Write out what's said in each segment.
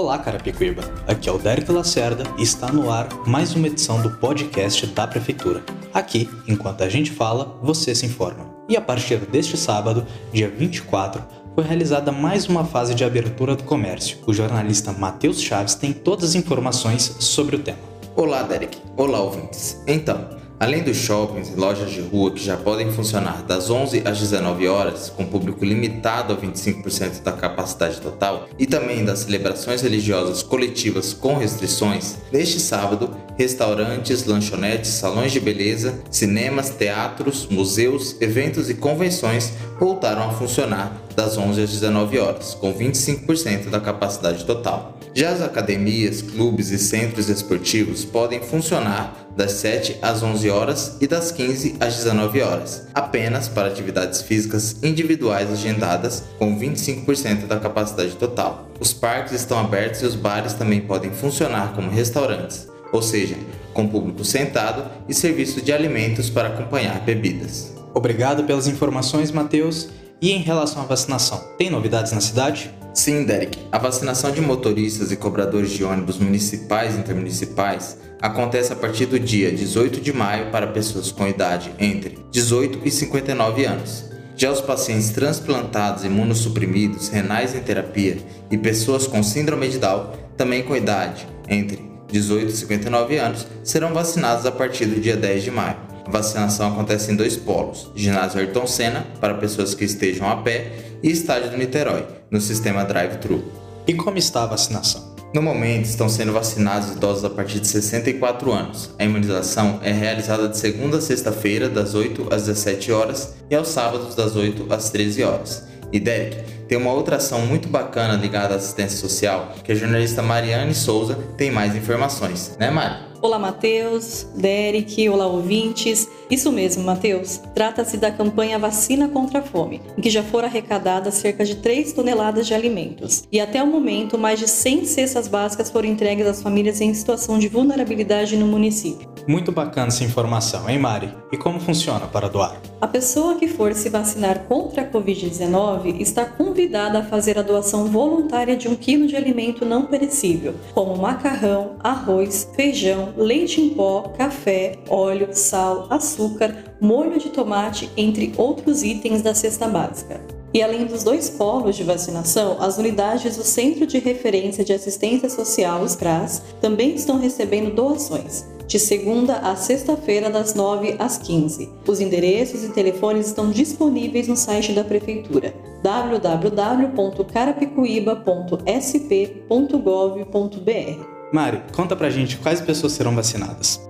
Olá, Carapicuíba. Aqui é o Derek Lacerda e está no ar mais uma edição do podcast da Prefeitura. Aqui, enquanto a gente fala, você se informa. E a partir deste sábado, dia 24, foi realizada mais uma fase de abertura do comércio. O jornalista Matheus Chaves tem todas as informações sobre o tema. Olá, Derek. Olá, ouvintes. Então, Além dos shoppings e lojas de rua que já podem funcionar das 11 às 19 horas, com público limitado a 25% da capacidade total, e também das celebrações religiosas coletivas com restrições, neste sábado, restaurantes, lanchonetes, salões de beleza, cinemas, teatros, museus, eventos e convenções voltaram a funcionar das 11 às 19 horas, com 25% da capacidade total. Já as academias, clubes e centros esportivos podem funcionar das 7 às 11 horas e das 15 às 19 horas, apenas para atividades físicas individuais agendadas com 25% da capacidade total. Os parques estão abertos e os bares também podem funcionar como restaurantes, ou seja, com público sentado e serviço de alimentos para acompanhar bebidas. Obrigado pelas informações, Matheus. E em relação à vacinação, tem novidades na cidade? Sim, Derek. A vacinação de motoristas e cobradores de ônibus municipais e intermunicipais acontece a partir do dia 18 de maio para pessoas com idade entre 18 e 59 anos. Já os pacientes transplantados, imunossuprimidos, renais em terapia e pessoas com síndrome de Down, também com idade entre 18 e 59 anos, serão vacinados a partir do dia 10 de maio. Vacinação acontece em dois polos: ginásio Ayrton Senna, para pessoas que estejam a pé, e estádio do Niterói, no sistema drive-thru. E como está a vacinação? No momento, estão sendo vacinados idosos a partir de 64 anos. A imunização é realizada de segunda a sexta-feira, das 8 às 17 horas, e aos sábados, das 8 às 13 horas. E Derek, tem uma outra ação muito bacana ligada à assistência social, que a jornalista Mariane Souza tem mais informações, né Mari? Olá, Matheus, Derek, olá, ouvintes. Isso mesmo, Matheus. Trata-se da campanha Vacina contra a Fome, em que já foram arrecadadas cerca de 3 toneladas de alimentos. E até o momento, mais de 100 cestas básicas foram entregues às famílias em situação de vulnerabilidade no município. Muito bacana essa informação, hein, Mari? E como funciona para doar? A pessoa que for se vacinar contra a Covid-19 está convidada a fazer a doação voluntária de um quilo de alimento não perecível, como macarrão, arroz, feijão, leite em pó, café, óleo, sal, açúcar, molho de tomate, entre outros itens da cesta básica. E além dos dois polos de vacinação, as unidades do Centro de Referência de Assistência Social, os CRAS, também estão recebendo doações, de segunda a sexta-feira, das 9 às 15. Os endereços e telefones estão disponíveis no site da Prefeitura www.carapicuíba.sp.gov.br. Mari, conta pra gente quais pessoas serão vacinadas.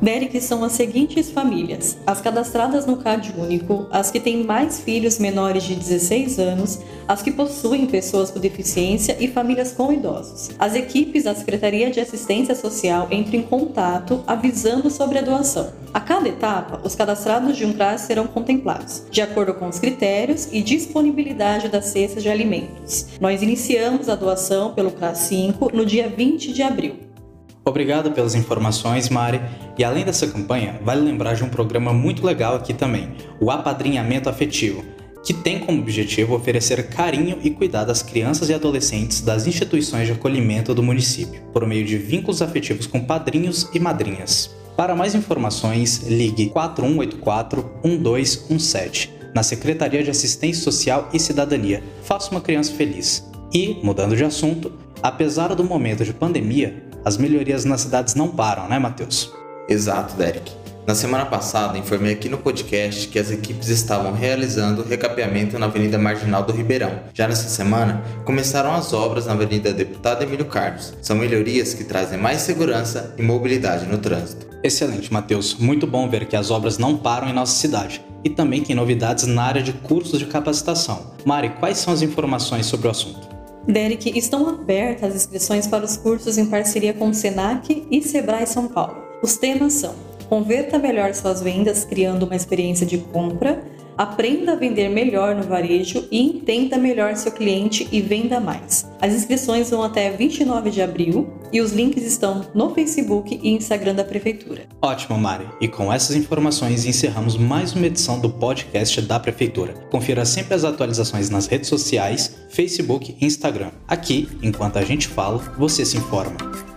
Derek são as seguintes famílias: as cadastradas no CAD único, as que têm mais filhos menores de 16 anos, as que possuem pessoas com deficiência e famílias com idosos. As equipes da Secretaria de Assistência Social entram em contato avisando sobre a doação. A cada etapa, os cadastrados de um CRAS serão contemplados, de acordo com os critérios e disponibilidade das cestas de alimentos. Nós iniciamos a doação pelo CRAS 5 no dia 20 de abril. Obrigado pelas informações, Mari. E além dessa campanha, vale lembrar de um programa muito legal aqui também, o Apadrinhamento Afetivo, que tem como objetivo oferecer carinho e cuidado às crianças e adolescentes das instituições de acolhimento do município, por meio de vínculos afetivos com padrinhos e madrinhas. Para mais informações, ligue 4184-1217 na Secretaria de Assistência Social e Cidadania. Faça uma criança feliz. E, mudando de assunto, apesar do momento de pandemia, as melhorias nas cidades não param, né, Matheus? Exato, Derek. Na semana passada, informei aqui no podcast que as equipes estavam realizando recapeamento na Avenida Marginal do Ribeirão. Já nessa semana, começaram as obras na Avenida Deputado Emílio Carlos. São melhorias que trazem mais segurança e mobilidade no trânsito. Excelente, Matheus. Muito bom ver que as obras não param em nossa cidade. E também tem novidades na área de cursos de capacitação. Mari, quais são as informações sobre o assunto? Derek, estão abertas as inscrições para os cursos em parceria com o Senac e Sebrae São Paulo. Os temas são Converta melhor suas vendas criando uma experiência de compra, Aprenda a vender melhor no varejo e entenda melhor seu cliente e venda mais. As inscrições vão até 29 de abril e os links estão no Facebook e Instagram da Prefeitura. Ótimo, Mari. E com essas informações encerramos mais uma edição do podcast da Prefeitura. Confira sempre as atualizações nas redes sociais, Facebook e Instagram. Aqui, enquanto a gente fala, você se informa.